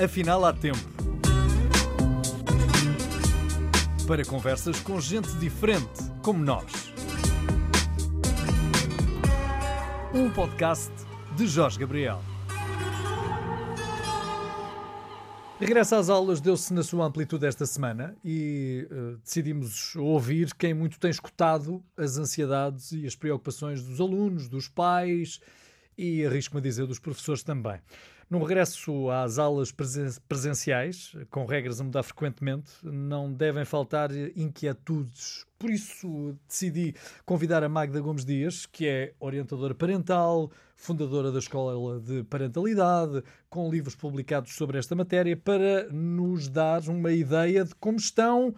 Afinal, há tempo. Para conversas com gente diferente, como nós. Um podcast de Jorge Gabriel. Regresso às aulas deu-se na sua amplitude esta semana e uh, decidimos ouvir quem muito tem escutado as ansiedades e as preocupações dos alunos, dos pais e, arrisco-me a dizer, dos professores também. No regresso às aulas presenciais, com regras a mudar frequentemente, não devem faltar inquietudes. Por isso decidi convidar a Magda Gomes Dias, que é orientadora parental, fundadora da Escola de Parentalidade, com livros publicados sobre esta matéria, para nos dar uma ideia de como estão,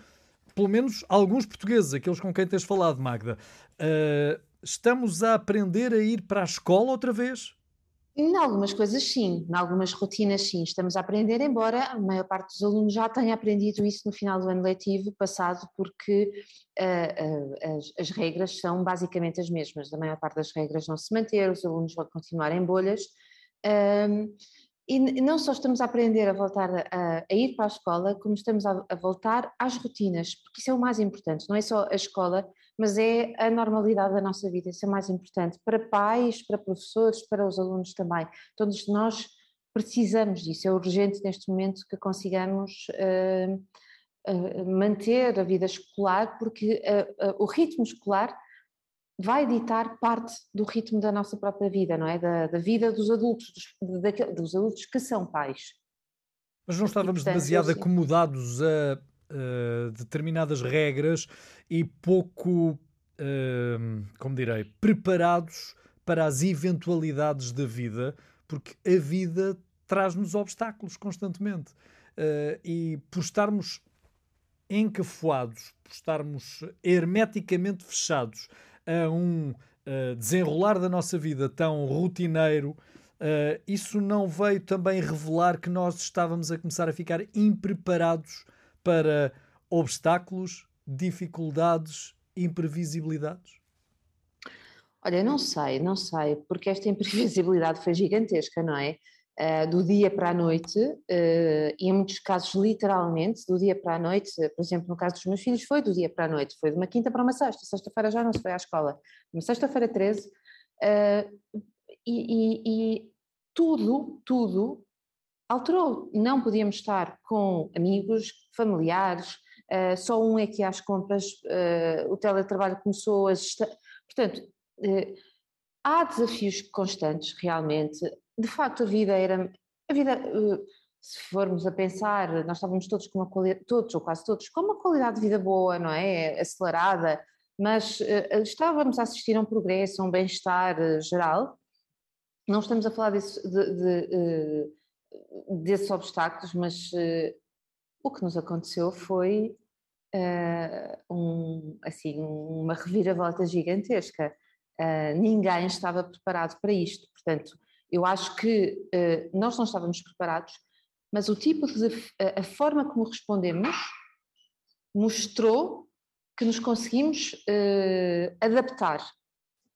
pelo menos, alguns portugueses, aqueles com quem tens falado, Magda. Uh, estamos a aprender a ir para a escola outra vez? Em algumas coisas sim, em algumas rotinas sim, estamos a aprender, embora a maior parte dos alunos já tenha aprendido isso no final do ano letivo passado, porque uh, uh, as, as, regras são basicamente as mesmas, a maior parte das regras não se manter, os alunos vão continuar em bolhas, um, e não só estamos a aprender a voltar a, a ir para a escola, como estamos a, a, voltar às rotinas, porque isso é o mais importante, não é só a escola, mas é a normalidade da nossa vida, isso é mais importante para pais, para professores, para os alunos também. Todos nós precisamos disso, é urgente neste momento que consigamos uh, uh, manter a vida escolar, porque uh, o ritmo escolar vai ditar parte do ritmo da nossa própria vida, não é? Da, da vida dos adultos, dos, dos, adultos que são pais. Mas não estávamos e, portanto, demasiado acomodados a, a, determinadas regras e pouco, uh, como direi, preparados para as eventualidades da vida, porque a vida traz-nos obstáculos constantemente. Uh, e por estarmos encafuados, por estarmos hermeticamente fechados a um uh, desenrolar da nossa vida tão rotineiro, uh, isso não veio também revelar que nós estávamos a começar a ficar impreparados para obstáculos, dificuldades, imprevisibilidades? Olha, não sei, não sei, porque esta imprevisibilidade foi gigantesca, não é? Uh, do dia para a noite, uh, e em muitos casos literalmente, do dia para a noite, por exemplo, no caso dos meus filhos, foi do dia para a noite, foi de uma quinta para uma sexta, sexta-feira já não se foi à escola, uma sexta-feira 13, uh, e, e, e tudo, tudo alterou. Não podíamos estar com amigos, familiares, uh, só um é que ia às compras, uh, o teletrabalho começou a. Portanto, uh, há desafios constantes, realmente, de facto a vida era, a vida, se formos a pensar, nós estávamos todos com uma qualidade, todos ou quase todos, com uma qualidade de vida boa, não é? Acelerada, mas estávamos a assistir a um progresso, a um bem-estar geral. Não estamos a falar desse, de, de, desses obstáculos, mas o que nos aconteceu foi um, assim, uma reviravolta gigantesca. ninguém estava preparado para isto, portanto, eu acho que uh, nós não estávamos preparados, mas o tipo de. a, forma como respondemos mostrou que nos conseguimos uh, adaptar,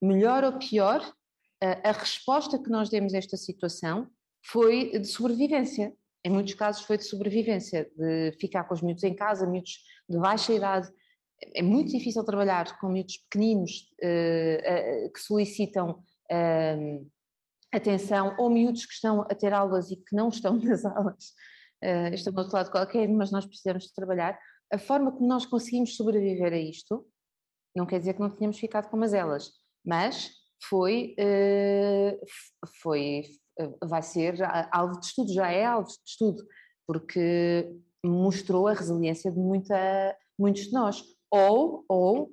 melhor ou pior, uh, a resposta que nós demos a esta situação foi de sobrevivência. Em muitos casos foi de sobrevivência, de ficar com os miúdos em casa, miúdos de baixa idade. É muito difícil trabalhar com miúdos pequeninos uh, que solicitam atenção, ou miúdos que estão a ter aulas e que não estão nas aulas, uh, estão do outro lado qualquer, mas nós precisamos de trabalhar. A forma como nós conseguimos sobreviver a isto, não quer dizer que não tenhamos ficado com elas, mas foi, uh, foi, uh, vai ser alvo de estudo, já é alvo de estudo, porque mostrou a resiliência de muita, muitos de nós, ou, ou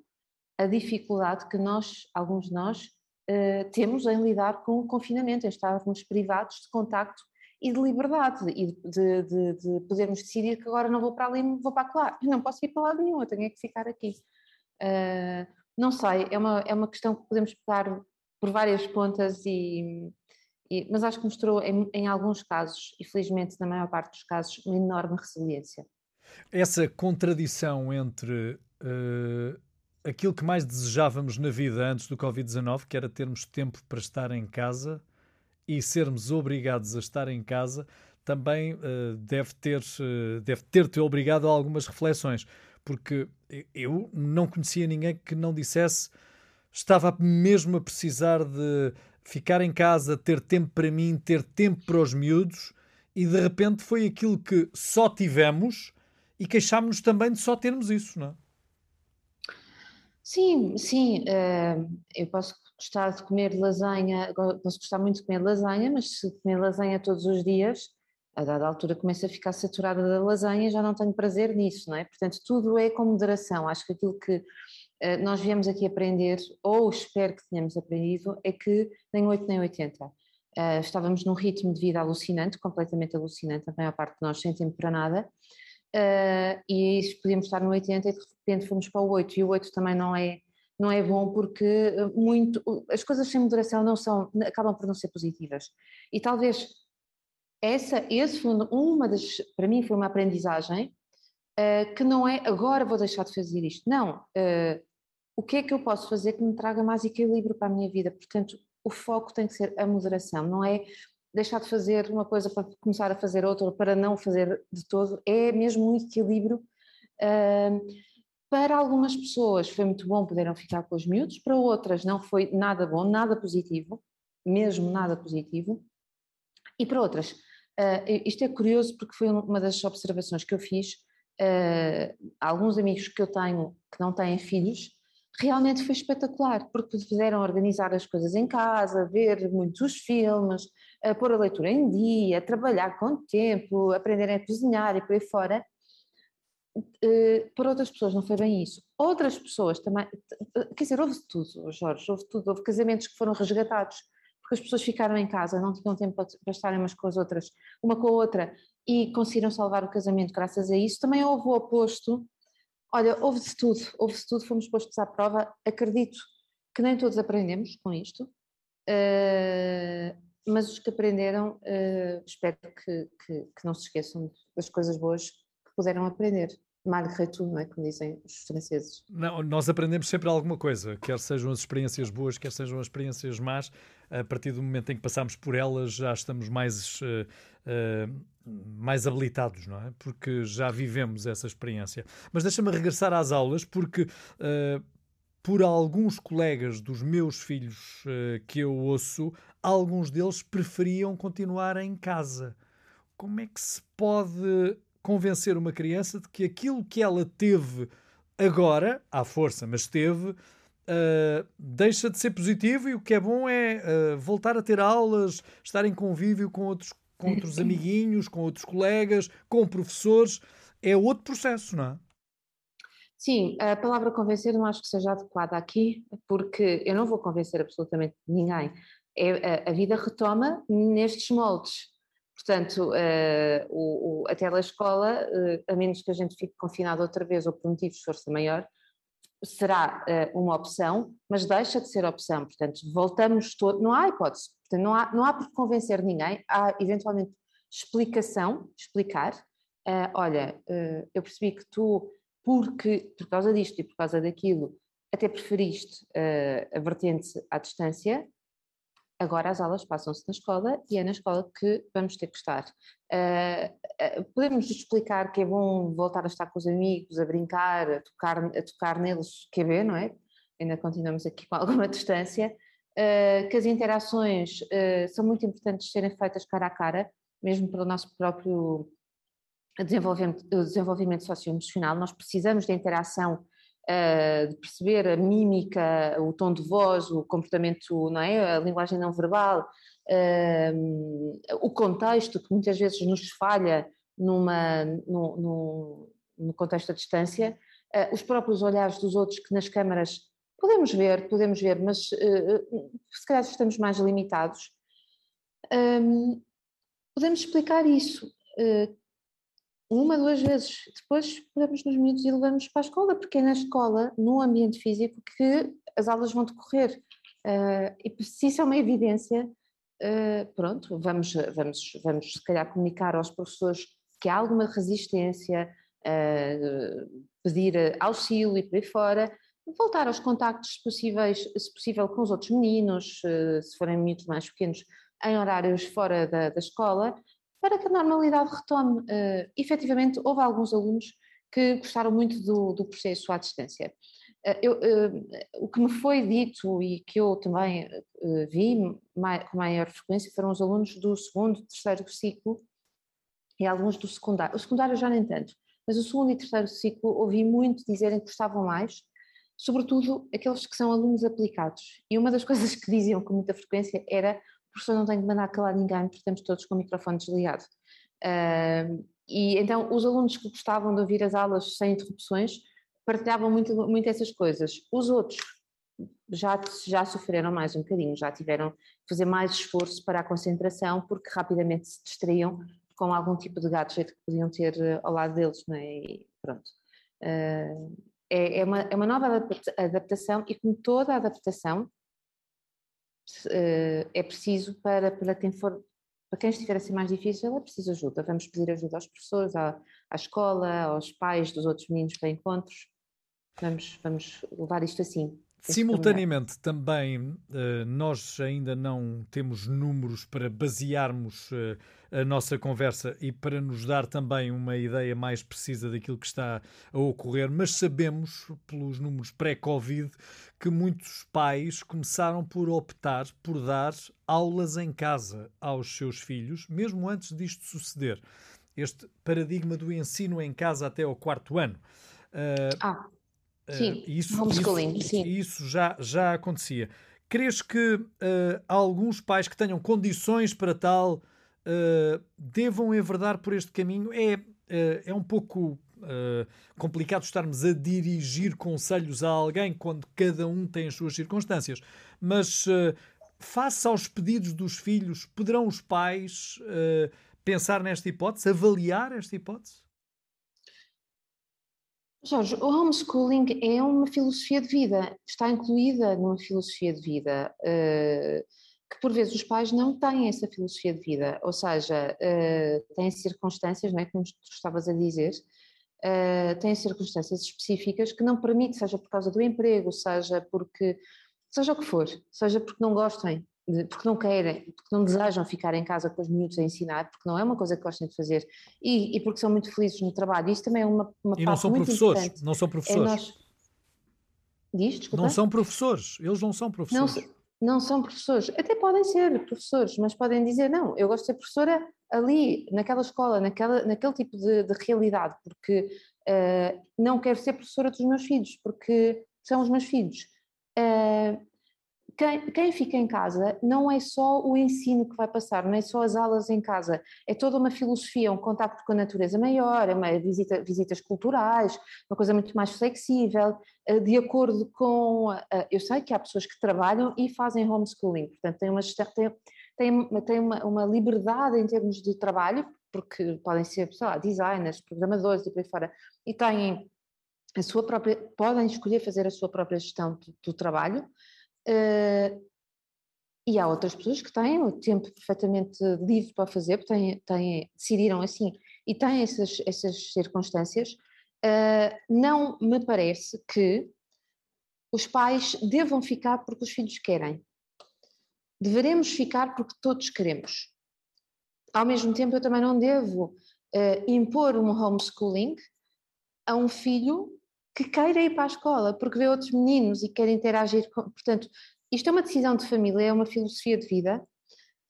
a dificuldade que nós, alguns de nós, uh, temos em lidar com o confinamento, em estarmos privados de contacto e de liberdade e de, de, de, podermos decidir que agora não vou para ali, vou para lá, não posso ir para lado nenhum, eu tenho que ficar aqui. Uh, não sei, é uma, é uma questão que podemos pegar por várias pontas e, e mas acho que mostrou em, em, alguns casos, e felizmente na maior parte dos casos, uma enorme resiliência. Essa contradição entre uh, aquilo que mais desejávamos na vida antes do Covid-19, que era termos tempo para estar em casa e sermos obrigados a estar em casa, também uh, deve ter uh, deve ter te obrigado a algumas reflexões, porque eu não conhecia ninguém que não dissesse estava mesmo a precisar de ficar em casa, ter tempo para mim, ter tempo para os miúdos, e de repente foi aquilo que só tivemos e queixámos-nos também de só termos isso, não é? Sim, sim, uh, eu posso gostar de comer lasanha, posso gostar muito de comer lasanha, mas se comer lasanha todos os dias, a dada altura começo a ficar saturada da lasanha, já não tenho prazer nisso, não é? Portanto, tudo é com moderação. Acho que aquilo que nós viemos aqui aprender, ou espero que tenhamos aprendido, é que nem 8 nem 80. Uh, estávamos num ritmo de vida alucinante, completamente alucinante, a maior parte de nós sem tempo para nada, uh, e podíamos estar no 80 e de repente fomos para o 8, e o 8 também não é, não é bom porque eh, muito, as coisas sem moderação não são, acabam por não ser positivas. E talvez essa, esse foi uma das, para mim foi uma aprendizagem uh, que não é agora vou deixar de fazer isto, não, o que é que eu posso fazer que me traga mais equilíbrio para a minha vida, portanto o foco tem que ser a moderação, não é deixar de fazer uma coisa para começar a fazer outra, para não fazer de todo, é mesmo um equilíbrio. Uh, para algumas pessoas foi muito bom, puderam ficar com os miúdos, para outras não foi nada bom, nada positivo, mesmo nada positivo. E para outras, uh, isto é curioso porque foi uma das observações que eu fiz. Uh, alguns amigos que eu tenho que não têm filhos realmente foi espetacular, porque puderam organizar as coisas em casa, ver muitos filmes, a pôr a leitura em dia, trabalhar com tempo, aprenderem a cozinhar e por aí fora. Eh, para outras pessoas não foi bem isso. Outras pessoas também, quer dizer, houve tudo, Jorge, houve tudo. Houve casamentos que foram resgatados porque as pessoas ficaram em casa, não tinham tempo para estarem umas com as outras, uma com a outra, e conseguiram salvar o casamento graças a isso. Também houve o oposto, Olha, houve-se tudo, houve-se tudo, fomos postos à prova. Acredito que nem todos aprendemos com isto, uh, mas os que aprenderam, uh, espero que, que, que, não se esqueçam das coisas boas que puderam aprender. Malgré tout, não é? Como dizem os franceses. Não, nós aprendemos sempre alguma coisa, quer sejam as experiências boas, quer sejam as experiências más. A partir do momento em que passamos por elas, já estamos mais. Uh, mais habilitados, não é? Porque já vivemos essa experiência. Mas deixa-me regressar às aulas, porque uh, por alguns colegas dos meus filhos uh, que eu ouço, alguns deles preferiam continuar em casa. Como é que se pode convencer uma criança de que aquilo que ela teve agora, à força, mas teve, uh, deixa de ser positivo e o que é bom é voltar a ter aulas, estar em convívio com outros com outros amiguinhos, com outros colegas, com professores. É outro processo, não é? Sim, a palavra convencer não acho que seja adequada aqui, porque eu não vou convencer absolutamente ninguém. É, a, a vida retoma nestes moldes. Portanto, uh, o, o, a telescola, uh, a menos que a gente fique confinado outra vez ou por motivos de força maior, será uh, uma opção, mas deixa de ser opção. Portanto, voltamos todos. Não há hipótese. Portanto, não há, não há por convencer ninguém, há eventualmente explicação, explicar. Uh, olha, eu percebi que tu, porque, por causa disto e por causa daquilo, até preferiste a vertente à distância, agora as aulas passam-se na escola e é na escola que vamos ter que estar. podemos explicar que é bom voltar a estar com os amigos, a brincar, a tocar, a tocar neles, quer ver, não é? Ainda continuamos aqui com alguma distância, uh, que as interações uh, são muito importantes serem feitas cara a cara, mesmo para o nosso próprio desenvolvimento, desenvolvimento socioemocional. Nós precisamos de interação, uh, de perceber a mímica, o tom de voz, o comportamento, não é? a linguagem não verbal, o contexto que muitas vezes nos falha numa, no, no, no contexto à distância, os próprios olhares dos outros que nas câmaras Podemos ver, podemos ver, mas uh, se calhar estamos mais limitados. Um, podemos explicar isso uma, duas vezes. Depois podemos nos miúdos e levamos para a escola, porque é na escola, no ambiente físico, que as aulas vão decorrer. Uh, e se isso é uma evidência, pronto, vamos, vamos, vamos se calhar comunicar aos professores que há alguma resistência, pedir auxílio e por aí fora, voltar aos contactos possíveis, se possível, com os outros meninos, se forem muito mais pequenos, em horários fora da, da escola, para que a normalidade retome. Uh, efetivamente, houve alguns alunos que gostaram muito do, do processo à distância. Uh, eu, uh, o que me foi dito e que eu também uh, vi mai, com maior frequência foram os alunos do segundo, terceiro ciclo e alguns do secundário. O secundário já nem tanto, mas o segundo e terceiro ciclo ouvi muito dizerem que gostavam mais, sobretudo aqueles que são alunos aplicados. E uma das coisas que diziam com muita frequência era: professor não tem de mandar calar ninguém, porque estamos todos com o microfone desligado. E então os alunos que gostavam de ouvir as aulas sem interrupções partilhavam muito, muito essas coisas. Os outros já, já sofreram mais um bocadinho, já tiveram que fazer mais esforço para a concentração, porque rapidamente se distraíam com algum tipo de gadget que podiam ter eh, ao lado deles, não é? E pronto. Uh, é, é, uma, é uma nova adaptação e como toda adaptação é preciso para, para quem for para quem estiver a ser mais difícil, é preciso ajuda. Vamos pedir ajuda aos professores, à, à escola, aos pais dos outros meninos para encontros. Vamos, vamos levar isto assim. Simultaneamente, também eh, nós ainda não temos números para basearmos eh, a nossa conversa e para nos dar também uma ideia mais precisa daquilo que está a ocorrer, mas sabemos, pelos números pré-Covid, que muitos pais começaram por optar por dar aulas em casa aos seus filhos, mesmo antes disto suceder. Este paradigma do ensino em casa até ao quarto ano. Uh, ah sim, isso, homeschooling, isso, sim. Isso já, já acontecia. Crees que uh, alguns pais que tenham condições para tal uh, devam enverdar por este caminho? É, uh, é um pouco complicado estarmos a dirigir conselhos a alguém quando cada um tem as suas circunstâncias, mas face aos pedidos dos filhos, poderão os pais pensar nesta hipótese, avaliar esta hipótese? Jorge, o homeschooling é uma filosofia de vida, está incluída numa filosofia de vida, uh, que por vezes os pais não têm essa filosofia de vida, ou seja, uh, têm circunstâncias, não é, como tu estavas a dizer, uh, têm circunstâncias específicas que não permitem, seja por causa do emprego, seja porque, seja o que for, seja porque não gostem, porque não querem, porque não desejam ficar em casa com os miúdos a ensinar, porque não é uma coisa que gostem de fazer e, e porque são muito felizes no trabalho. Isso também é uma, uma e não são professores, importante. não são é professores. É nós... Diz, desculpa? Não são professores, eles não são professores. Não, não são professores, até podem ser professores, mas podem dizer não, eu gosto de ser professora ali, naquela escola, naquela, naquele tipo de, de realidade, porque uh, não quero ser professora dos meus filhos, porque são os meus filhos. Uh, quem, quem, fica em casa não é só o ensino que vai passar, não é só as aulas em casa, é toda uma filosofia, um contacto com a natureza maior, é uma visita, visitas culturais, uma coisa muito mais flexível, eh, de acordo com. Eu sei que há pessoas que trabalham e fazem homeschooling, portanto, têm uma, têm, têm uma, uma liberdade em termos de trabalho, porque podem ser, sei lá, designers, programadores e por aí fora, e têm a sua própria, podem escolher fazer a sua própria gestão do, do trabalho. Uh, e há outras pessoas que têm o tempo perfeitamente livre para fazer, têm, têm, decidiram assim e têm essas, essas circunstâncias. Uh, não me parece que os pais devam ficar porque os filhos querem. Deveremos ficar porque todos queremos. Ao mesmo tempo, eu também não devo uh, impor um homeschooling a um filho que queira ir para a escola, porque vê outros meninos e quer interagir com. Portanto, isto é uma decisão de família, é uma filosofia de vida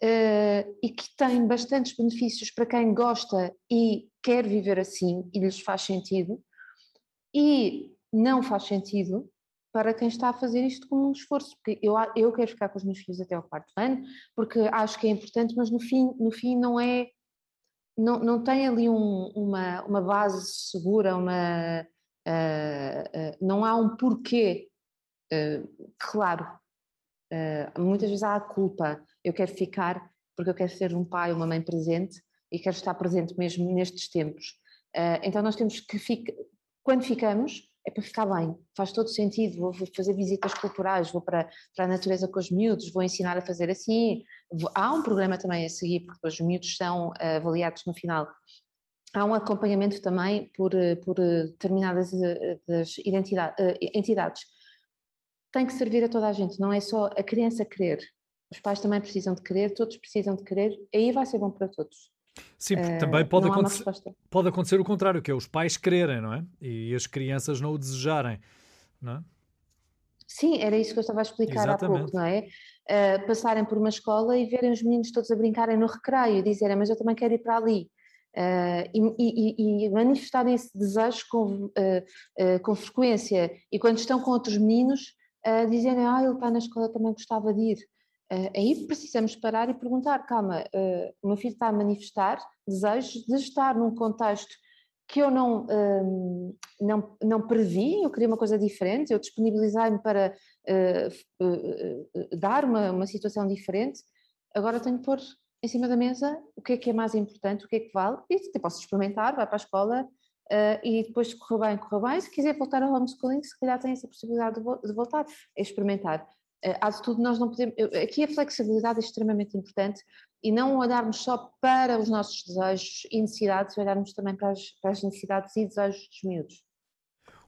uh, e que tem bastantes benefícios para quem gosta e quer viver assim e lhes faz sentido, e não faz sentido para quem está a fazer isto como um esforço, porque eu, eu quero ficar com os meus filhos até ao quarto ano, porque acho que é importante, mas no fim, no fim não é, não, não tem ali um, uma, uma base segura, uma, Uh, não há um porquê uh, claro. muitas vezes há a culpa. Eu quero ficar porque eu quero ser um pai, uma mãe presente e quero estar presente mesmo nestes tempos. então nós temos que ficar, quando ficamos, é para ficar bem, faz todo sentido. Vou fazer visitas culturais, vou para, para a natureza com os miúdos, vou ensinar a fazer assim. Há um programa também a seguir, porque os miúdos são avaliados no final há um acompanhamento também por, eh, por eh, determinadas eh, das entidades. Tem que servir a toda a gente, não é só a criança querer. Os pais também precisam de querer, todos precisam de querer, aí vai ser bom para todos. Sim, porque também pode acontecer, pode acontecer o contrário, que é os pais quererem, não é? E as crianças não o desejarem, não é? Sim, era isso que eu estava a explicar Exatamente. há pouco, não é? Uh, passarem por uma escola e verem os meninos todos a brincarem no recreio e dizerem, mas eu também quero ir para ali. Uh, e, e, e, manifestarem esse desejo com, uh, com frequência. E quando estão com outros meninos, dizerem, ah, ele está na escola, também gostava de ir. aí precisamos parar e perguntar, calma, o meu filho está a manifestar desejos de estar num contexto que eu não, não, não previ, eu queria uma coisa diferente, eu disponibilizei-me para uh, uh, uh, dar uma, uma situação diferente, agora tenho que pôr em cima da mesa o que é que é mais importante, o que é que vale, e até posso experimentar, vai para a escola e depois se correr bem, correr bem, se quiser voltar ao homeschooling, se calhar tem essa possibilidade de, de voltar, é experimentar. há de tudo, nós não podemos, aqui a flexibilidade é extremamente importante e não olharmos só para os nossos desejos e necessidades, olharmos também para as, para as necessidades e desejos dos miúdos.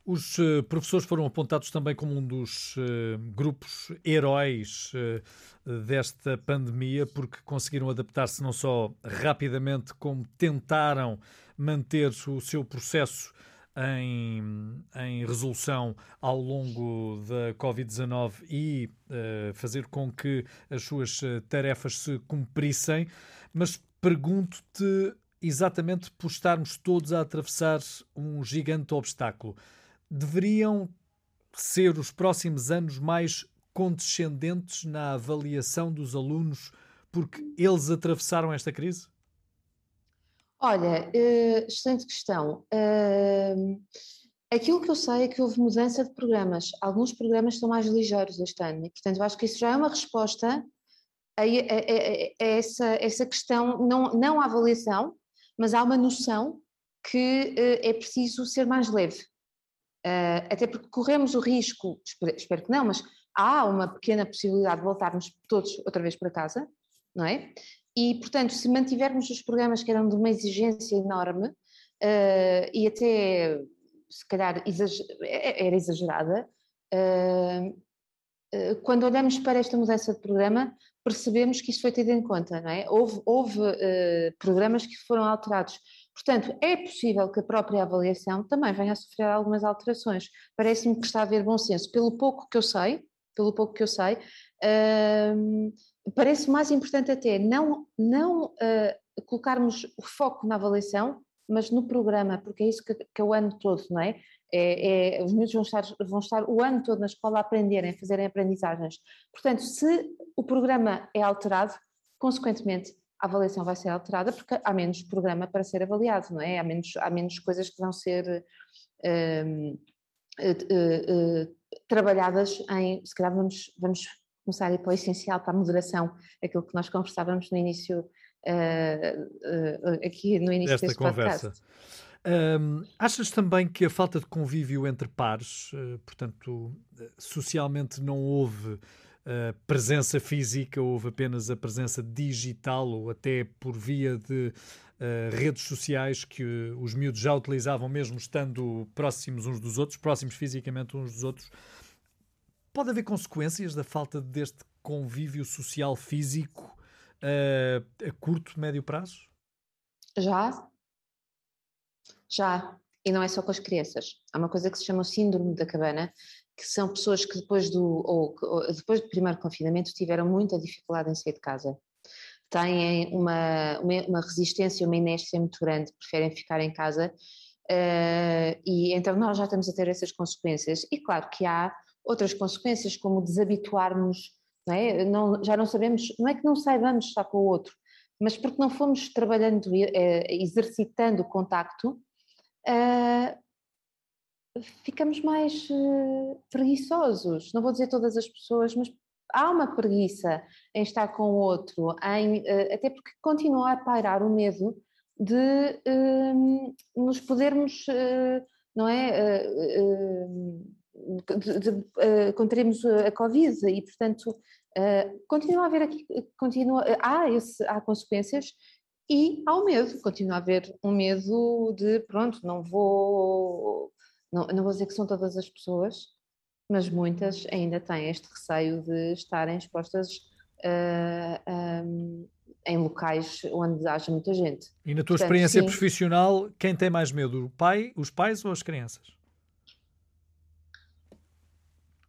Os uh, professores foram apontados também como um dos uh, grupos heróis uh, desta pandemia, porque conseguiram adaptar-se não só rapidamente, como tentaram manter o seu processo em, em resolução ao longo da Covid-19 e uh, fazer com que as suas eh, tarefas se cumprissem, mas pergunto-te exatamente por estarmos todos a atravessar um gigante obstáculo. Deveriam ser os próximos anos mais condescendentes na avaliação dos alunos porque eles atravessaram esta crise? Olha, uh, excelente questão. Uh, aquilo que eu sei é que houve mudança de programas. Alguns programas estão mais ligeiros este ano, portanto, eu acho que isso já é uma resposta a, a, a, a essa, essa questão, não, não avaliação, mas há uma noção que uh, é preciso ser mais leve. Uh, até porque corremos o risco, espero, que não, mas há uma pequena possibilidade de voltarmos todos outra vez para casa, não é? E, portanto, se mantivermos os programas que eram de uma exigência enorme uh, e até, se calhar, exager é, é, era exagerada, uh, quando olhamos para esta mudança de programa, percebemos que isso foi tido em conta, não é? Houve, houve programas que foram alterados. Portanto, é possível que a própria avaliação também venha a sofrer algumas alterações. Parece-me que está a haver bom senso. Pelo pouco que eu sei, pelo pouco que eu sei, parece mais importante até não, não uh, colocarmos o foco na avaliação, mas no programa, porque é isso que, que é o ano todo, não é? É, é, os miúdos vão estar, vão estar o ano todo na escola a aprenderem, a fazerem aprendizagens. Portanto, se o programa é alterado, consequentemente a avaliação vai ser alterada porque há menos programa para ser avaliado, não é? Há menos, há menos coisas que vão ser uh, uh, trabalhadas em, se calhar vamos, vamos começar a ir para o essencial, para a moderação, aquilo que nós conversávamos no início, uh, uh, aqui no início desta conversa. Um, achas também que a falta de convívio entre pares, uh, portanto, socialmente não houve presença física, houve apenas a presença digital ou até por via de uh, redes sociais que os miúdos já utilizavam mesmo estando próximos uns dos outros, próximos fisicamente uns dos outros, Pode haver consequências da falta deste convívio social físico uh, a curto, médio prazo? Já. Já. E não é só com as crianças. Há uma coisa que se chama o síndrome da cabana, que são pessoas que depois do, ou, depois do primeiro confinamento tiveram muita dificuldade em sair de casa. Têm uma, uma, uma resistência, uma inércia muito grande, preferem ficar em casa. Uh, e então nós já estamos a ter essas consequências. E claro que há outras consequências, como desabituarmos, não é? não, já não sabemos, não é que não saibamos estar com o outro, mas porque não fomos trabalhando, eh, exercitando o contacto, uh, ficamos mais uh, preguiçosos. Não vou dizer todas as pessoas, mas há uma preguiça em estar com o outro, em, uh, até porque continua a pairar o medo de nos podermos, não é? de, uh, contraímos a Covid e, portanto, uh, continua a haver aqui, continua, há, esse, há consequências e há o medo, continua a haver um medo de, pronto, não vou, não, não vou dizer que são todas as pessoas, mas muitas ainda têm este receio de estarem expostas uh, um, em locais onde haja muita gente. E na tua Portanto, experiência sim, profissional, quem tem mais medo? O pai, os pais ou as crianças?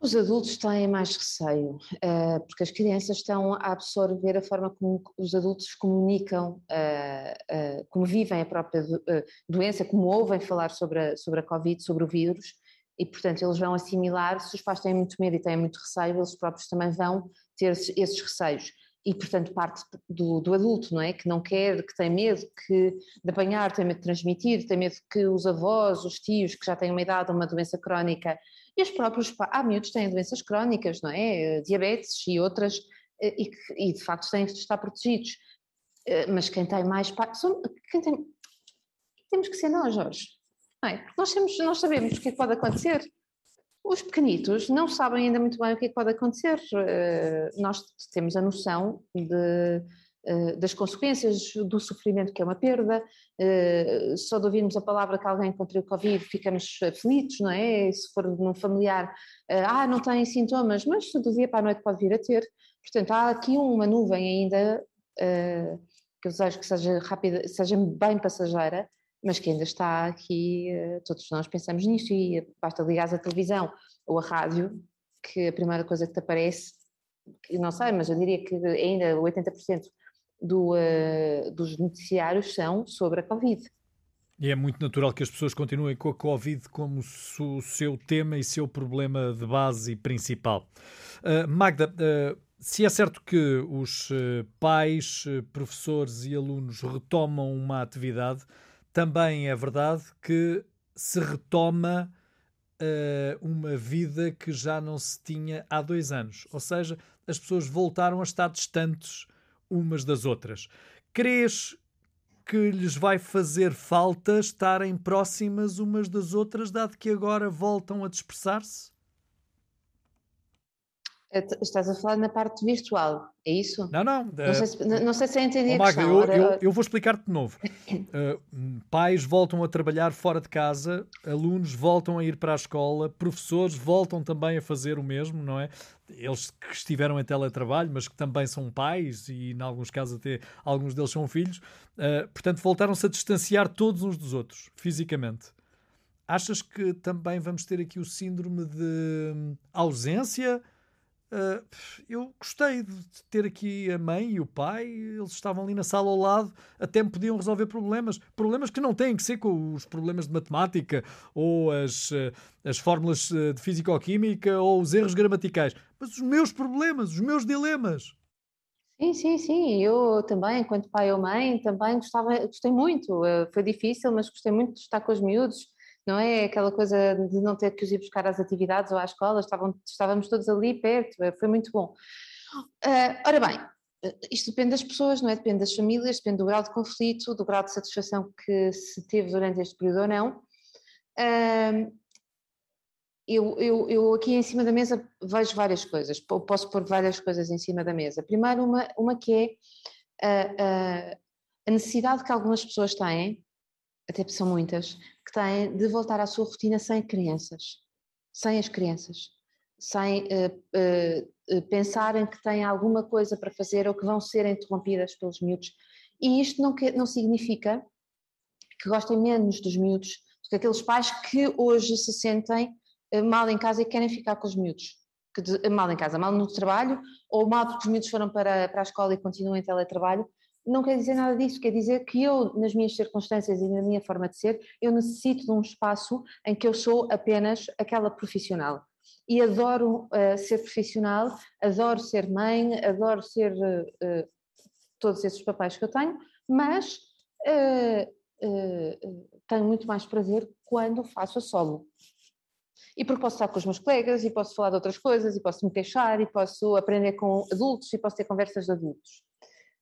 Os adultos têm mais receio, uh, porque as crianças estão a absorver a forma como os adultos comunicam, uh, uh, como vivem a própria doença, como ouvem falar sobre a, sobre a Covid, sobre o vírus, e portanto eles vão assimilar, se os pais têm muito medo e têm muito receio, eles próprios também vão ter esses receios e portanto parte do, do, adulto, não é? Que não quer, que tem medo que, de apanhar, tem medo de transmitir, tem medo que os avós, os tios que já têm uma idade, uma doença crónica, e os próprios há miúdos têm doenças crónicas, não é? Diabetes e outras, eh, e, e de facto têm de estar protegidos. Eh, mas quem tem mais quem tem, temos que ser nós, Jorge. Não é? Nós, temos, nós sabemos o que, é que pode acontecer. Os pequenitos não sabem ainda muito bem o que, é que pode acontecer. Nós temos a noção de, das consequências do sofrimento que é uma perda. Uh, só de ouvirmos a palavra que alguém contraiu Covid ficamos aflitos, não é? Se for num familiar, ah, não tem sintomas, mas do dia para a noite pode vir a ter. Portanto, há aqui uma nuvem ainda que eu desejo que seja rápida, seja bem passageira, mas que ainda está aqui, eh, todos nós pensamos nisto e basta ligar a televisão ou a rádio, que a primeira coisa que te aparece, que não sei, mas eu diria que ainda 80% do, uh, dos noticiários são sobre a Covid. E é muito natural que as pessoas continuem com a Covid como o seu tema e seu problema de base e principal. Uh, Magda, uh, se é certo que os pais, professores e alunos retomam uma atividade, também é verdade que se retoma uh, uma vida que já não se tinha há dois anos. Ou seja, as pessoas voltaram a estar distantes umas das outras. Crês que lhes vai fazer falta estarem próximas umas das outras, dado que agora voltam a dispersar-se? Estás a falar na parte virtual, é isso? Não, não. Não, sei, se, não, sei se entendi oh, Magda. Eu, eu, eu vou explicar-te de novo. Uh, pais voltam a trabalhar fora de casa, alunos voltam a ir para a escola, professores voltam também a fazer o mesmo, não é? Eles que estiveram em teletrabalho, mas que também são pais e, em alguns casos, até alguns deles são filhos. Uh, portanto, voltaram-se a distanciar todos uns dos outros, fisicamente. Achas que também vamos ter aqui o síndrome de hum, ausência? Uh, eu gostei de ter aqui a mãe e o pai, eles estavam ali na sala ao lado, até me podiam resolver problemas. Problemas que não têm que ser com os problemas de matemática, ou as, uh, as fórmulas uh, de físico-química, ou os erros gramaticais, mas os meus problemas, os meus dilemas. Sim, sim, sim. Eu também, enquanto pai ou mãe, também gostava, gostei muito. Foi difícil, mas gostei muito de estar com os miúdos não é? Aquela coisa de não ter que os ir buscar às atividades ou à escola, estavam, estávamos todos ali perto, eh, foi muito bom. Uh, ora bem, eh, isto depende das pessoas, não é? Depende das famílias, depende do grau de conflito, do grau de satisfação que se teve durante este período ou não. Uh, eu, eu, eu, aqui em cima da mesa vejo várias coisas, posso pôr várias coisas em cima da mesa. Primeiro, uma, uma que é a, a necessidade que algumas pessoas têm até são muitas, que têm de voltar à sua rotina sem crianças, sem as crianças, sem uh, uh, pensarem que têm alguma coisa para fazer ou que vão ser interrompidas pelos miúdos. E isto não, que, não significa que gostem menos dos miúdos do que aqueles pais que hoje se sentem mal em casa e querem ficar com os miúdos. Que de, mal em casa, mal no trabalho, ou mal porque os miúdos foram para, para a escola e continuam em teletrabalho, não quer dizer nada disso, quer dizer que eu, nas minhas circunstâncias e na minha forma de ser, eu necessito de um espaço em que eu sou apenas aquela profissional. E adoro uh, ser profissional, adoro ser mãe, adoro ser uh, todos esses papéis que eu tenho, mas tenho muito mais prazer quando faço a solo. E porque posso estar com os meus colegas e posso falar de outras coisas e posso me queixar e posso aprender com adultos e posso ter conversas de adultos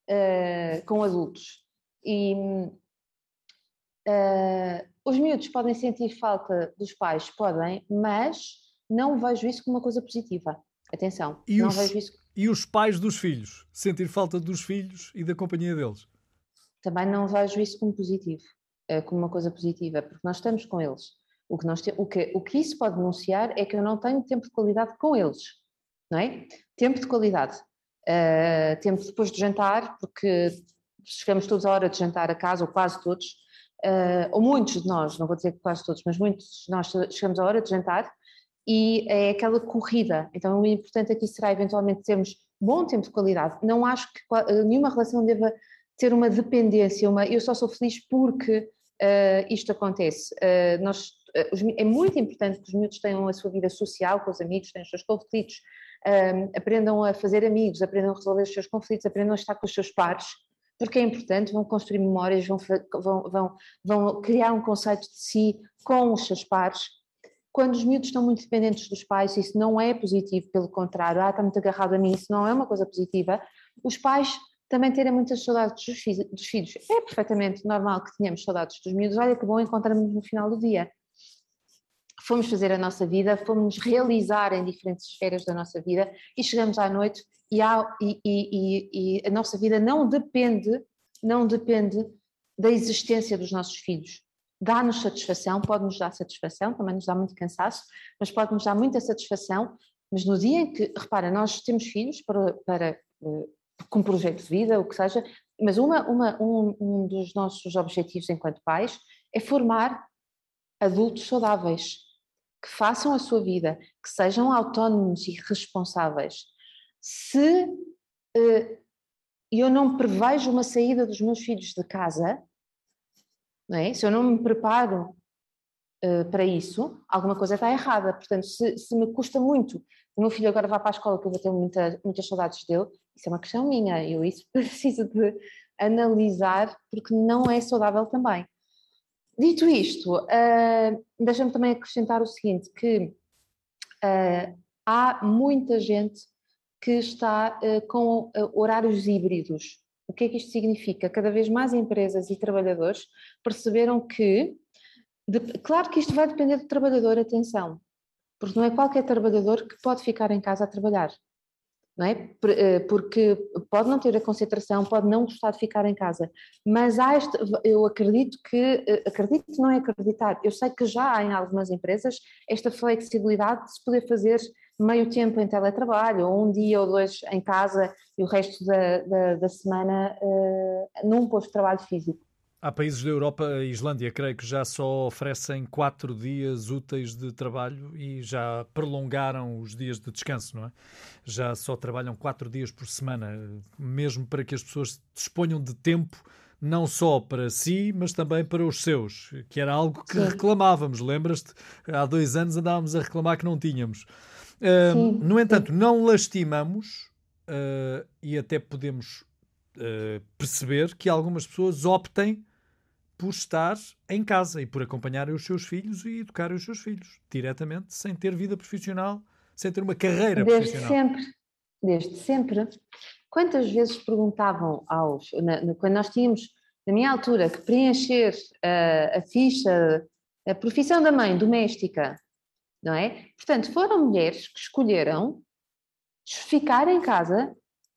uh, com adultos. E uh, os miúdos podem sentir falta dos pais, podem, mas não vejo isso como uma coisa positiva. Atenção, e não os, vejo isso. E os pais dos filhos? Sentir falta dos filhos e da companhia deles? Também não vejo isso como positivo, eh, como uma coisa positiva, porque nós estamos com eles. O que, nós te, o, que, o que isso pode denunciar é que eu não tenho tempo de qualidade com eles, não é? Tempo de qualidade. Uh, depois de jantar, porque chegamos todos à hora de jantar a casa, ou quase todos, uh, ou muitos de nós, não vou dizer quase todos, mas muitos de nós chegamos à hora de jantar e é aquela corrida. Então, o importante aqui será eventualmente termos bom tempo de qualidade. Não acho que nenhuma relação deva ter uma dependência, uma eu só sou feliz porque uh, isto acontece. Uh, nós, uh, é muito importante que os miúdos tenham a sua vida social com os amigos, tenham os seus conflitos, aprendam a fazer amigos, aprendam a resolver os seus conflitos, aprendam a estar com os seus pares, porque é importante, vão construir memórias, vão, vão, vão, vão criar um conceito de si com os seus pares. Quando os miúdos estão muito dependentes dos pais, isso não é positivo, pelo contrário, ah, está muito agarrado a mim, isso não é uma coisa positiva. Os pais também terem muitas saudades dos filhos. É perfeitamente normal que tenhamos saudades dos miúdos. Olha que bom encontrarmos no final do dia. Fomos fazer a nossa vida, fomos realizar em diferentes esferas da nossa vida e chegamos à noite e, há, e, e, e a nossa vida não depende, não depende da existência dos nossos filhos. Dá-nos satisfação, pode-nos dar satisfação, também nos dá muito cansaço, mas pode-nos dar muita satisfação. Mas no dia em que, repara, nós temos filhos para, para eh, com um projeto de vida, o que seja, mas uma, uma, um, um dos nossos objetivos enquanto pais é formar adultos saudáveis, que façam a sua vida, que sejam autónomos e responsáveis. Se uh, eu não prevejo uma saída dos meus filhos de casa, não é? se eu não me preparo uh, para isso, alguma coisa está errada. Portanto, se, se me custa muito o meu filho agora vai para a escola, que eu vou ter muita, muitas saudades dele, isso é uma questão minha, eu isso preciso de analisar, porque não é saudável também. Dito isto, uh, deixa-me também acrescentar o seguinte, que uh, há muita gente que está uh, com horários híbridos. O que é que isto significa? Cada vez mais empresas e trabalhadores perceberam que, de, claro que isto vai depender do trabalhador, atenção, porque não é qualquer trabalhador que pode ficar em casa a trabalhar. Não é? Eh, porque pode não ter a concentração, pode não gostar de ficar em casa, mas há este, eu acredito que, eh, acredito não é acreditar, eu sei que já há em algumas empresas esta flexibilidade de se poder fazer meio tempo em teletrabalho, ou um dia ou dois em casa e o resto da, da, da semana uh, num posto de trabalho físico. Há países da Europa, a Islândia, creio que já só oferecem quatro dias úteis de trabalho e já prolongaram os dias de descanso, não é? Já só trabalham quatro dias por semana, mesmo para que as pessoas disponham de tempo não só para si, mas também para os seus, que era algo que Sim. reclamávamos. Lembras-te? Há dois anos andávamos a reclamar que não tínhamos. Uh, no entanto, não lastimamos uh, e até podemos uh, perceber que algumas pessoas optem por estar em casa e por acompanharem os seus filhos e educarem os seus filhos diretamente, sem ter vida profissional, sem ter uma carreira desde profissional. Sempre, desde sempre. Quantas vezes perguntavam aos, na, na, quando nós tínhamos, na minha altura, que preencher uh, a ficha, a profissão da mãe doméstica, não é? Portanto, foram mulheres que escolheram ficar em casa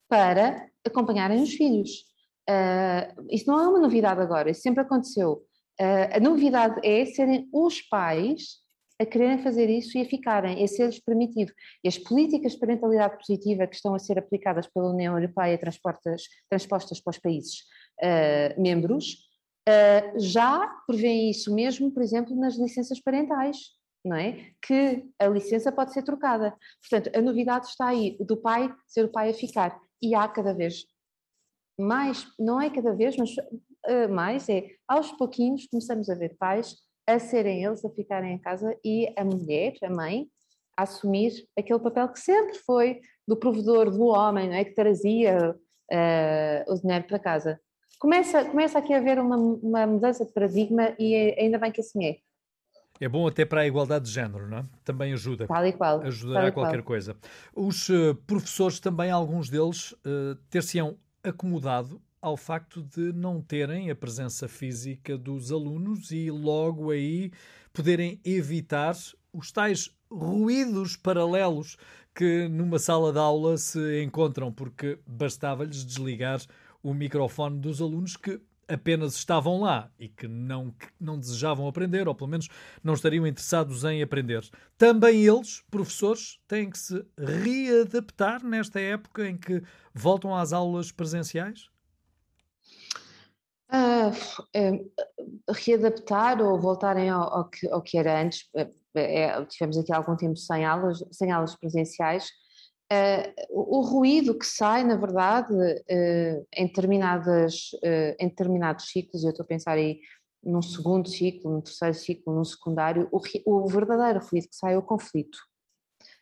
para acompanharem os filhos. Uh, isso não é uma novidade agora, isso sempre aconteceu. Uh, a novidade é serem os pais a quererem fazer isso e a ficarem, a ser-lhes permitido. E as políticas de parentalidade positiva que estão a ser aplicadas pela União Europeia transpostas, para os países uh, membros já prevêem isso mesmo, por exemplo, nas licenças parentais. Não é? Que a licença pode ser trocada. Portanto, a novidade está aí, do pai ser o pai a ficar. E há cada vez mais, não é cada vez, mas uh, mais, é aos pouquinhos começamos a ver pais a serem eles a ficarem em casa e a mulher, a mãe, a assumir aquele papel que sempre foi do provedor, do homem, não é? que trazia uh, o dinheiro para casa. Começa, começa aqui a haver uma, uma mudança de paradigma e é, ainda bem que assim é. É bom até para a igualdade de género, não é? Também ajuda. Tal e qual. Ajudará qualquer qual. coisa. Os uh, professores também, alguns deles, uh, ter-se-ão acomodado ao facto de não terem a presença física dos alunos e logo aí poderem evitar os tais ruídos paralelos que numa sala de aula se encontram, porque bastava-lhes desligar o microfone dos alunos que apenas estavam lá e que não, que não desejavam aprender, ou pelo menos não estariam interessados em aprender. Também eles, professores, têm que se readaptar nesta época em que voltam às aulas presenciais? Uh, readaptar ou voltarem ao, ao, que, ao que era antes, é, tivemos aqui algum tempo sem aulas, sem aulas presenciais, Uh, o, o, ruído que sai, na verdade, uh, em, determinadas, uh, em determinados ciclos, eu estou a pensar aí num segundo ciclo, num terceiro ciclo, num secundário, o, o verdadeiro ruído que sai é o conflito.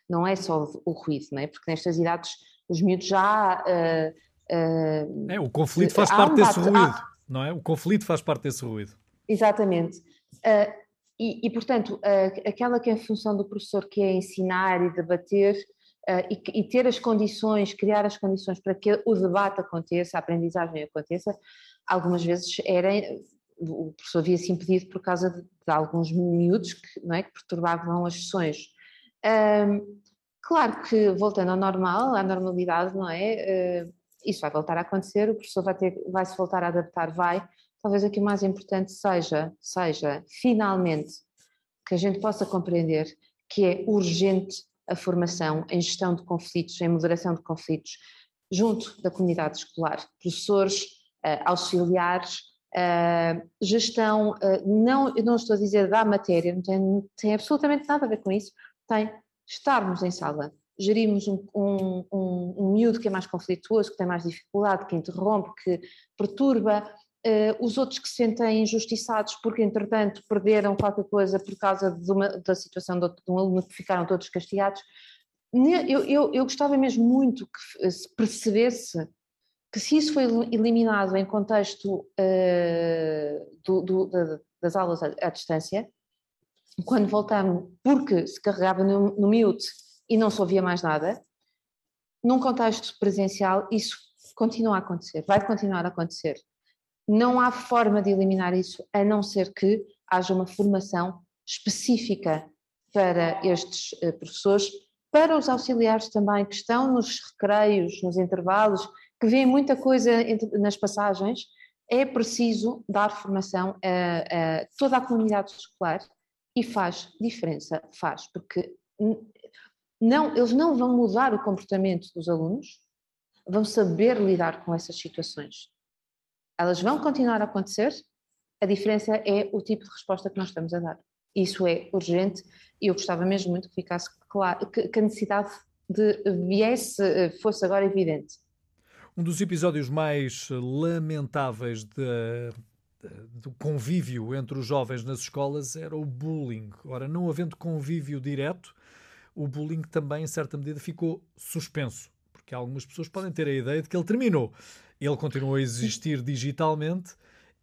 Não é só o, o ruído, não é? porque nestas idades os miúdos já. é, o conflito faz parte um desse ruído, há... não é? O conflito faz parte desse ruído. Exatamente. E, e, portanto, aquela que é a função do professor, que é ensinar e debater, e, e, ter as condições, criar as condições para que o debate aconteça, a aprendizagem aconteça, algumas vezes era, o professor havia-se impedido por causa de, de, alguns miúdos que, não é, que perturbavam as sessões. Um, claro que voltando ao normal, à normalidade, não é? Uh, isso vai voltar a acontecer, o professor vai, ter, vai se voltar a adaptar, vai. Talvez aqui o mais importante seja, seja finalmente que a gente possa compreender que é urgente a formação em gestão de conflitos, em moderação de conflitos, junto da comunidade escolar, professores, uh, auxiliares, uh, gestão, uh, não, eu não estou a dizer da matéria, não tem, tem, absolutamente nada a ver com isso, tem estarmos em sala, gerirmos um, um, um, um miúdo que é mais conflituoso, que tem mais dificuldade, que interrompe, que perturba, os outros que se sentem injustiçados porque, entretanto, perderam qualquer coisa por causa uma, da situação de, um aluno que ficaram todos castigados. Eu, eu, eu gostava mesmo muito que se percebesse que se isso foi eliminado em contexto uh, do, do, de, das aulas à, à, distância, quando voltamos, porque se carregava no, no mute e não se ouvia mais nada, num contexto presencial isso continua a acontecer, vai continuar a acontecer não há forma de eliminar isso a não ser que haja uma formação específica para estes eh, professores, para os auxiliares também que estão nos recreios, nos intervalos, que veem muita coisa nas passagens, é preciso dar formação a, a toda a comunidade escolar e faz diferença, faz, porque não, eles não vão mudar o comportamento dos alunos, vão saber lidar com essas situações. Elas vão continuar a acontecer, a diferença é o tipo de resposta que nós estamos a dar. Isso é urgente e eu gostava mesmo muito que ficasse claro, que, que a necessidade de viesse, fosse agora evidente. Um dos episódios mais lamentáveis de, do convívio entre os jovens nas escolas era o bullying. Ora, não havendo convívio direto, o bullying também, em certa medida, ficou suspenso. Porque algumas pessoas podem ter a ideia de que ele terminou ele continuou a existir digitalmente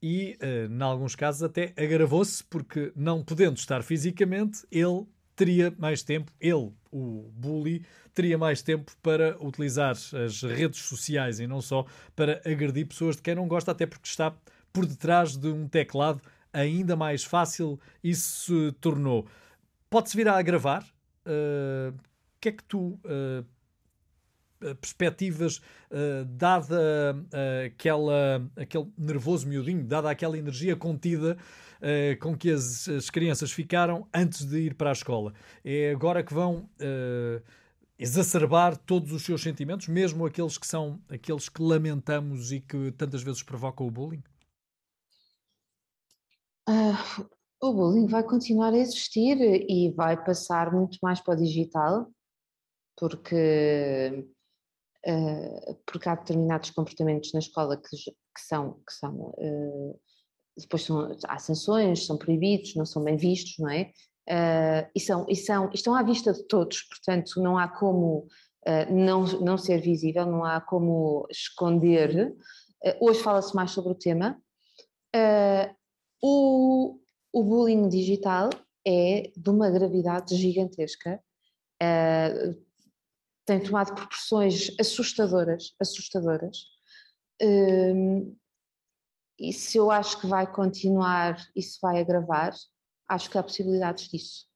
e, uh, em alguns casos, até agravou-se, porque não podendo estar fisicamente, ele teria mais tempo, ele, o bully, teria mais tempo para utilizar as redes sociais e não só para agredir pessoas de quem não gosta, até porque está por detrás de um teclado ainda mais fácil isso se tornou. Pode-se vir a agravar? Uh, o que é que tu uh, eh, perspectivas, uh, dada uh, aquela, aquele nervoso miudinho, dada aquela energia contida uh, com que as, as, crianças ficaram antes de ir para a escola. É agora que vão exacerbar todos os seus sentimentos, mesmo aqueles que são aqueles que lamentamos e que tantas vezes provocam o bullying? Uh, o bullying vai continuar a existir e vai passar muito mais para o digital, porque uh, porque há determinados comportamentos na escola que, que são, que são uh, depois são, há sanções, são proibidos, não são bem vistos, não é? Uh, e, são, e são, estão à vista de todos, portanto não há como não, não ser visível, não há como esconder. hoje fala-se mais sobre o tema. o, o bullying digital é de uma gravidade gigantesca. Uh, tem tomado proporções assustadoras, assustadoras. Um, e se eu acho que vai continuar se vai agravar, acho que há possibilidades disso.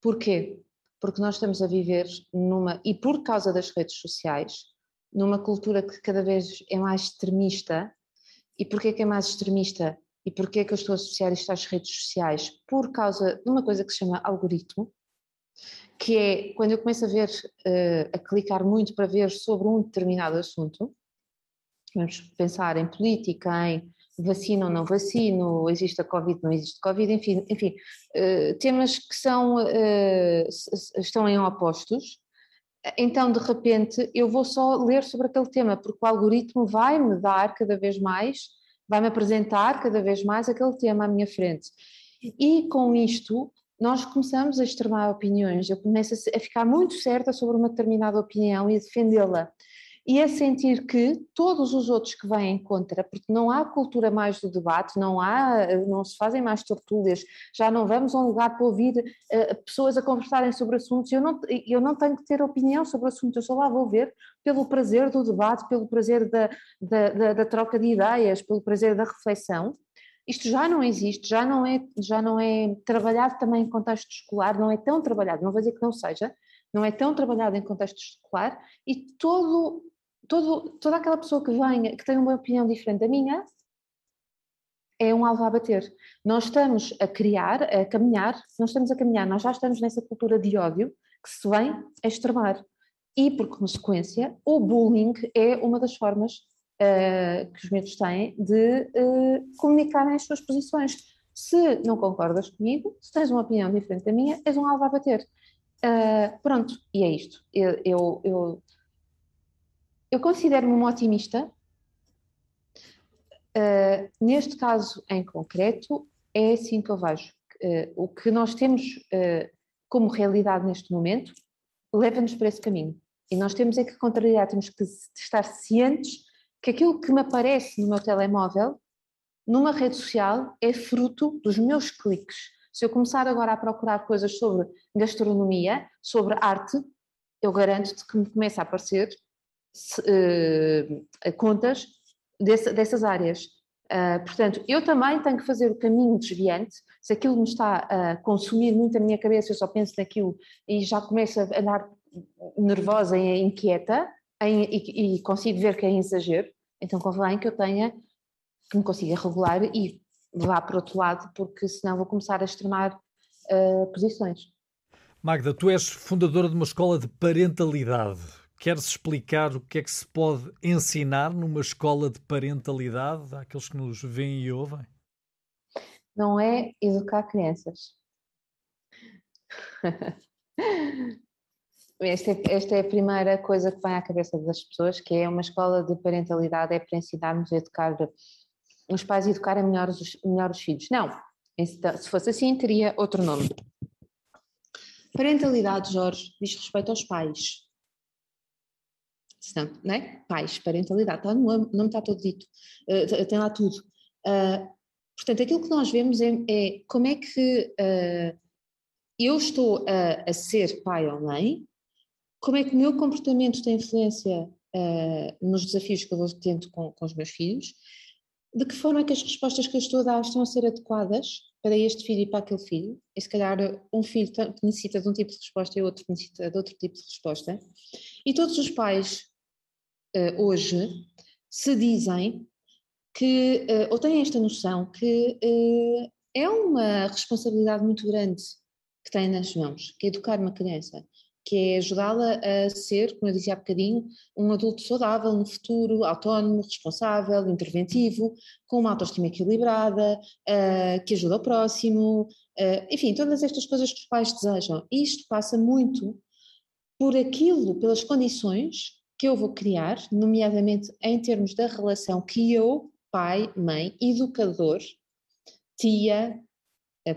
Porquê? Porque nós estamos a viver numa, e por causa das redes sociais, numa cultura que cada vez é mais extremista E porquê que é mais extremista? E porquê que eu estou a associar isto às redes sociais? Por causa de uma coisa que se chama algoritmo, que é quando eu começo a ver, uh, a clicar muito para ver sobre um determinado assunto, vamos pensar em política, em vacina ou não vacino, existe a Covid, não existe Covid, enfim, enfim uh, temas que são, uh, estão em opostos, então de repente eu vou só ler sobre aquele tema, porque o algoritmo vai me dar cada vez mais, vai me apresentar cada vez mais aquele tema à minha frente. E com isto nós começamos a extremar opiniões, eu começo a ficar muito certa sobre uma determinada opinião e a defendê-la. E a sentir que todos os outros que vêm contra, porque não há cultura mais do debate, não há, não se fazem mais tertúlias, já não vamos a um lugar para ouvir uh, pessoas a conversarem sobre assuntos, eu não, eu não tenho que ter opinião sobre o assunto, eu só lá vou ver pelo prazer do debate, pelo prazer da, da, da, da troca de ideias, pelo prazer da reflexão, isto já não existe, já não é, já não é trabalhado também em contexto escolar, não é tão trabalhado, não vou dizer que não seja, não é tão trabalhado em contexto escolar e todo todo, toda aquela pessoa que venha, que tem uma opinião diferente da minha, é um alvo a bater. Nós estamos a criar, a caminhar, nós estamos a caminhar, nós já estamos nessa cultura de ódio que se vem a extremar. E, por consequência, o bullying é uma das formas uh, que os medos têm de uh, comunicarem as suas posições. Se não concordas comigo, se tens uma opinião diferente da minha, és um alvo a bater. Uh, pronto, e é isto. Eu, eu, eu eu considero-me uma otimista. Neste caso em concreto, é assim que eu vejo. O que nós temos como realidade neste momento leva-nos para esse caminho. E nós temos é que contrariar, temos que estar cientes que aquilo que me aparece no meu telemóvel, numa rede social, é fruto dos meus cliques. Se eu começar agora a procurar coisas sobre gastronomia, sobre arte, eu garanto-te que me começa a aparecer uh, contas desse, dessas áreas. Uh, portanto, eu também tenho que fazer o caminho desviante. Se aquilo me está a consumir muito a minha cabeça, eu só penso naquilo e já começo a andar nervosa e inquieta em, e, e, consigo ver que é exagero, então convém que eu tenha, que me consiga regular e vá para o outro lado, porque senão vou começar a extremar uh, posições. Magda, tu és fundadora de uma escola de parentalidade. Queres explicar o que é que se pode ensinar numa escola de parentalidade àqueles que nos veem e ouvem? Não é educar crianças. Esta é, esta é, a primeira coisa que vem à cabeça das pessoas, que é uma escola de parentalidade, é para ensinarmos a educar, os pais a educarem melhor os, filhos. Não, se fosse assim teria outro nome. Parentalidade, Jorge, diz respeito aos pais senão, não é? Pais, parentalidade, está no nome está todo dito, uh, tem lá tudo. Uh, portanto, aquilo que nós vemos é, é como é que uh, eu estou a, a, ser pai ou mãe, como é que o meu comportamento tem influência nos desafios que eu vou tendo com, com os meus filhos, de que forma é que as respostas que eu estou a dar estão a ser adequadas para este filho e para aquele filho, e se calhar um filho necessita de um tipo de resposta e outro necessita de outro tipo de resposta, e todos os pais uh, hoje se dizem que, uh, ou têm esta noção que uh, é uma responsabilidade muito grande que têm nas mãos, que educar uma criança, que é ajudá-la a ser, como eu dizia há bocadinho, um adulto saudável no futuro, autónomo, responsável, interventivo, com uma autoestima equilibrada, uh, que ajuda o próximo, uh, enfim, todas estas coisas que os pais desejam. Isto passa muito por aquilo, pelas condições que eu vou criar, nomeadamente em termos da relação que eu, pai, mãe, educador, tia,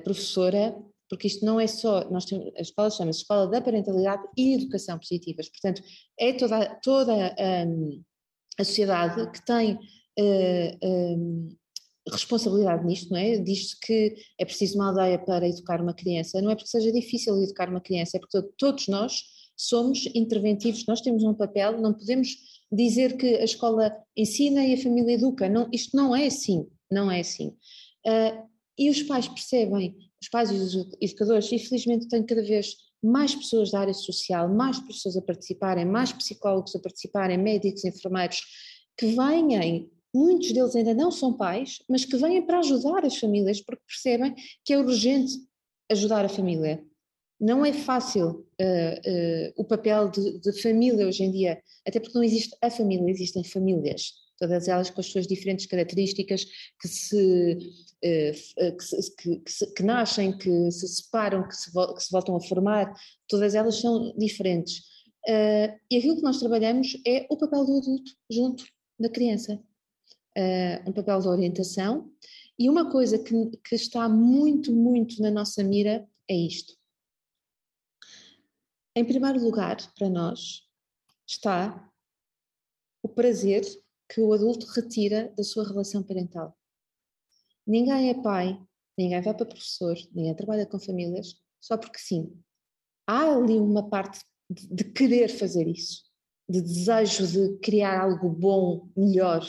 professora, porque isto não é só, nós temos, a escola chama-se Escola da Parentalidade e Educação Positivas, portanto, é toda, toda um, a sociedade que tem uh, um, responsabilidade nisto, não é? Diz-se que é preciso uma aldeia para educar uma criança, não é porque seja difícil educar uma criança, é porque todos nós somos interventivos, nós temos um papel, não podemos dizer que a escola ensina e a família educa, não, isto não é assim, não é assim. Uh, e os pais percebem, os pais e os educadores, infelizmente tem cada vez mais pessoas da área social, mais pessoas a participarem, mais psicólogos a participarem, médicos, enfermeiros, que venham muitos deles ainda não são pais, mas que vêm para ajudar as famílias porque percebem que é urgente ajudar a família. Não é fácil uh, uh, o papel de, de, família hoje em dia, até porque não existe a família, existem famílias, todas elas com as suas diferentes características que se, uh, que, que, que, que, nascem, que se separam, que se, que se voltam a formar, todas elas são diferentes. e aquilo que nós trabalhamos é o papel do adulto junto da criança um papel de orientação. E uma coisa que, que está muito, muito na nossa mira é isto. Em primeiro lugar, para nós, está o prazer que o adulto retira da sua relação parental. Ninguém é pai, ninguém vai para professor, ninguém trabalha com famílias só porque sim. Há ali uma parte de, querer fazer isso, de desejo de criar algo bom, melhor,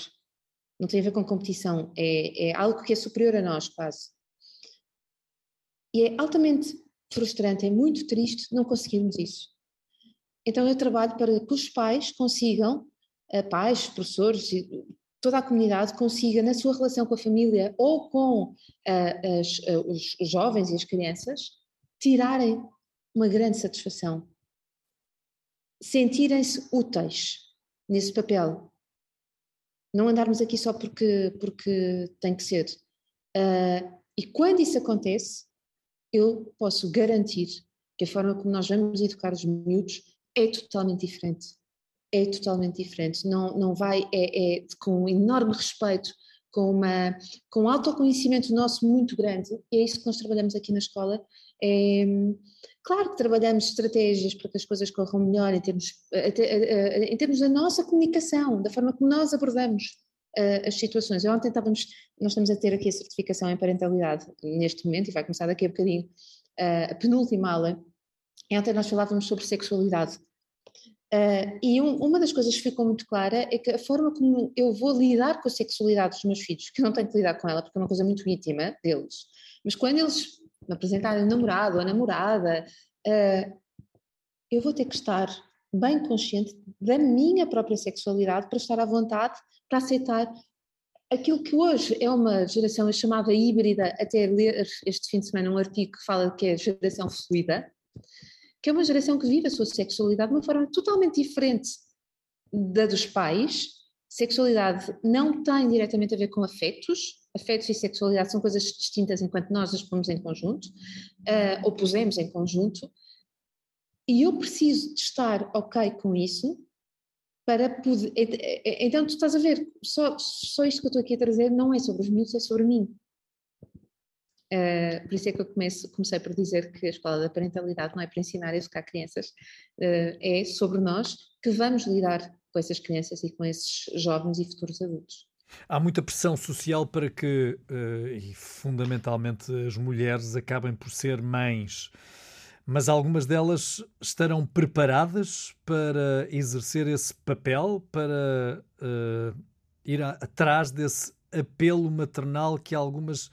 não tem a ver com competição, é, é algo que é superior a nós, quase. E é altamente frustrante, é muito triste não conseguirmos isso. Então eu trabalho para que os pais consigam, pais, professores, toda a comunidade consiga, na sua relação com a família ou com uh, as, uh, os jovens e as crianças, tirarem uma grande satisfação. Sentirem-se úteis nesse papel. Não andarmos aqui só porque, porque tem que ser. Uh, e quando isso acontece, eu posso garantir que a forma como nós vamos educar os miúdos é totalmente diferente. É totalmente diferente. Não, não vai, é, é com um enorme respeito, com, uma, com um autoconhecimento nosso muito grande, e é isso que nós trabalhamos aqui na escola. É, claro que trabalhamos estratégias para que as coisas corram melhor em termos, em termos da nossa comunicação, da forma como nós abordamos as situações. Eu ontem estávamos, nós estamos a ter aqui a certificação em parentalidade neste momento, e vai começar daqui a bocadinho, a penúltima aula, e ontem nós falávamos sobre sexualidade. Uh, e um, uma das coisas que ficou muito clara é que a forma como eu vou lidar com a sexualidade dos meus filhos, que eu não tenho que lidar com ela porque é uma coisa muito íntima deles, mas quando eles me apresentarem um namorado ou namorada, uh, eu vou ter que estar bem consciente da minha própria sexualidade para estar à vontade para aceitar aquilo que hoje é uma geração chamada híbrida, até ler este fim de semana um artigo que fala que é geração fluida, que é uma geração que vive a sua sexualidade de uma forma totalmente diferente da dos pais. Sexualidade não tem diretamente a ver com afetos, afetos e sexualidade são coisas distintas enquanto nós as pomos em conjunto, uh, ou pusemos em conjunto, e eu preciso de estar ok com isso para poder. Então, tu estás a ver, só, só isto que eu estou aqui a trazer não é sobre os miúdos, é sobre mim. Uh, por isso é que eu comecei por dizer que a escola da parentalidade não é para ensinar a educar crianças, uh, é sobre nós que vamos lidar com essas crianças e com esses jovens e futuros adultos. Há muita pressão social para que, uh, e fundamentalmente as mulheres, acabem por ser mães, mas algumas delas estarão preparadas para exercer esse papel, para ir a, atrás desse apelo maternal que algumas,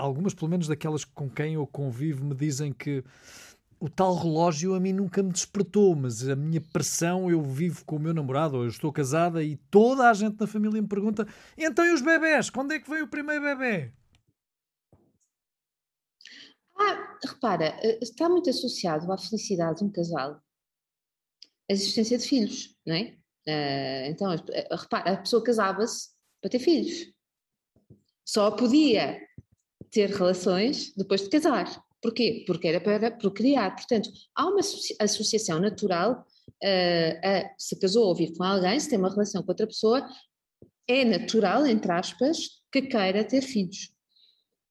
algumas, pelo menos daquelas com quem eu convivo, me dizem que o tal relógio a mim nunca me despertou, mas a minha pressão, eu vivo com o meu namorado, ou eu estou casada e toda a gente na família me pergunta: então e os bebés? Quando é que veio o primeiro bebê? Ah, repara, eh, está muito associado à felicidade de um casal a existência de filhos, não é? Uh, então, eh, repara, a pessoa casava-se para ter filhos. Só podia ter relações depois de casar. Porquê? Porque era para procriar. Portanto, há uma associação natural uh, a, se casou ou vive com alguém, se tem uma relação com outra pessoa, é natural, entre aspas, que queira ter filhos.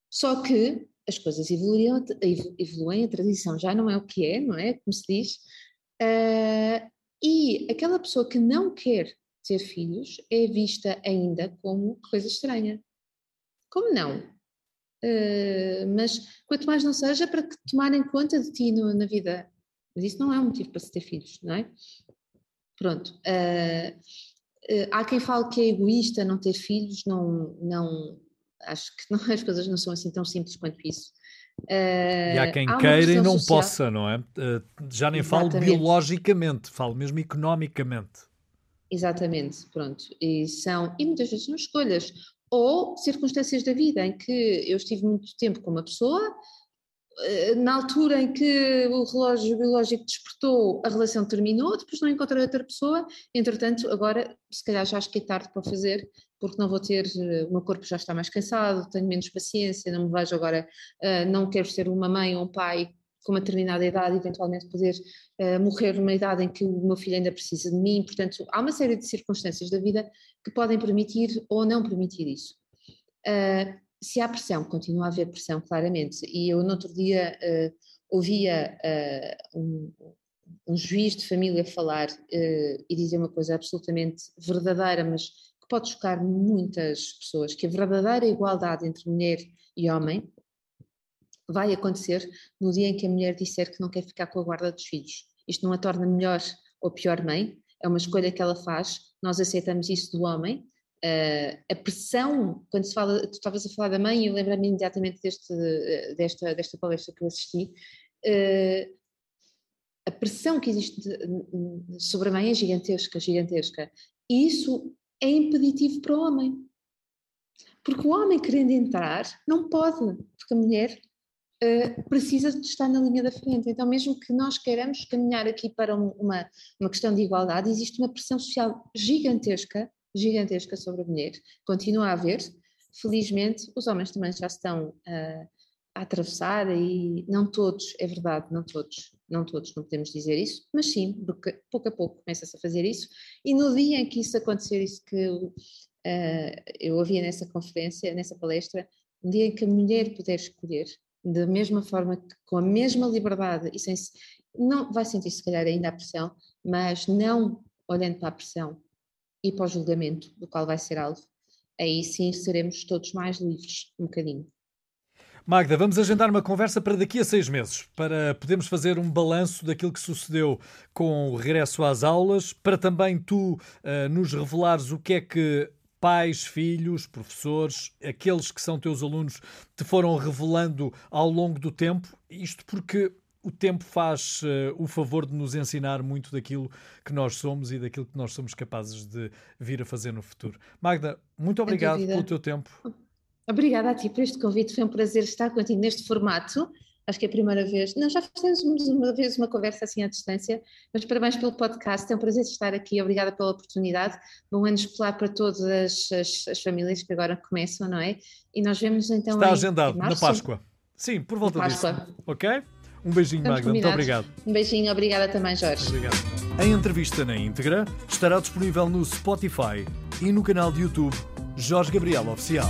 Só que as coisas evoluem, evoluem, a tradição já não é o que é, não é? Como se diz. Uh, e aquela pessoa que não quer ter filhos é vista ainda como coisa estranha. Como não? Uh, mas quanto mais não seja para que tomarem conta de ti no, na vida. Mas isso não é um motivo para se ter filhos, não é? Pronto. Uh, uh, há quem fale que é egoísta não ter filhos, não, não acho que não, as coisas não são assim tão simples quanto isso. e há quem há queira e não social. possa, não é? já nem Exatamente. falo biologicamente, falo mesmo economicamente. Exatamente, pronto. E são, e muitas vezes são escolhas ou circunstâncias da vida em que eu estive muito tempo com uma pessoa, eh, na altura em que o relógio biológico despertou, a relação terminou, depois não encontrei outra pessoa, entretanto, agora se calhar já acho que é tarde para fazer, porque não vou ter, eh, o meu corpo já está mais cansado, tenho menos paciência, não me vejo agora, eh, não quero ser uma mãe ou um pai com uma determinada idade, eventualmente poder uh, morrer numa idade em que o meu filho ainda precisa de mim. Portanto, há uma série de circunstâncias da vida que podem permitir ou não permitir isso. Uh, se há pressão, continua a haver pressão, claramente. E eu, no outro dia, uh, ouvia um, um, juiz de família falar e dizer uma coisa absolutamente verdadeira, mas que pode chocar muitas pessoas: que a verdadeira igualdade entre mulher e homem vai acontecer no dia em que a mulher disser que não quer ficar com a guarda dos filhos. Isto não a torna melhor ou pior mãe, é uma escolha que ela faz, nós aceitamos isso do homem. Uh, a pressão, quando se fala, tu estavas a falar da mãe, eu lembro-me imediatamente deste, desta, desta palestra que eu assisti, uh, a pressão que existe sobre a mãe é gigantesca, gigantesca. E isso é impeditivo para o homem. Porque o homem querendo entrar, não pode, porque a mulher uh, precisa de estar na linha da frente. Então, mesmo que nós queiramos caminhar aqui para um, uma, uma questão de igualdade, existe uma pressão social gigantesca, gigantesca sobre a mulher. Continua a haver. Felizmente, os homens também já estão uh, a atravessar e não todos, é verdade, não todos, não todos, não podemos dizer isso, mas sim, porque pouco a pouco começa-se a fazer isso. E no dia em que isso acontecer, isso que uh, eu nessa conferência, nessa palestra, um dia em que a mulher puder escolher, da mesma forma, com a mesma liberdade e sem não vai sentir se calhar ainda a pressão, mas não olhando para a pressão e para o julgamento do qual vai ser alvo, aí sim seremos todos mais livres um bocadinho. Magda, vamos agendar uma conversa para daqui a seis meses, para podermos fazer um balanço daquilo que sucedeu com o regresso às aulas, para também tu uh, nos revelares o que é que pais, filhos, professores, aqueles que são teus alunos, te foram revelando ao longo do tempo? Isto porque o tempo faz uh, o favor de nos ensinar muito daquilo que nós somos e daquilo que nós somos capazes de vir a fazer no futuro. Magda, muito obrigado pelo teu tempo. Obrigada a ti por este convite, foi um prazer estar contigo neste formato acho que é a primeira vez. Não, já fizemos uma vez uma conversa assim à distância, mas parabéns pelo podcast, é um prazer estar aqui, obrigada pela oportunidade. Bom ano escolar para todas as, as, as, famílias que agora começam, não é? E nós vemos então. Está em, agendado, em na Páscoa. Sim, por volta disso. Ok? Um beijinho, Estamos Magda. Muito obrigado. Um beijinho, obrigada também, Jorge. Obrigado. A entrevista na íntegra estará disponível no Spotify e no canal de YouTube Jorge Gabriel Oficial.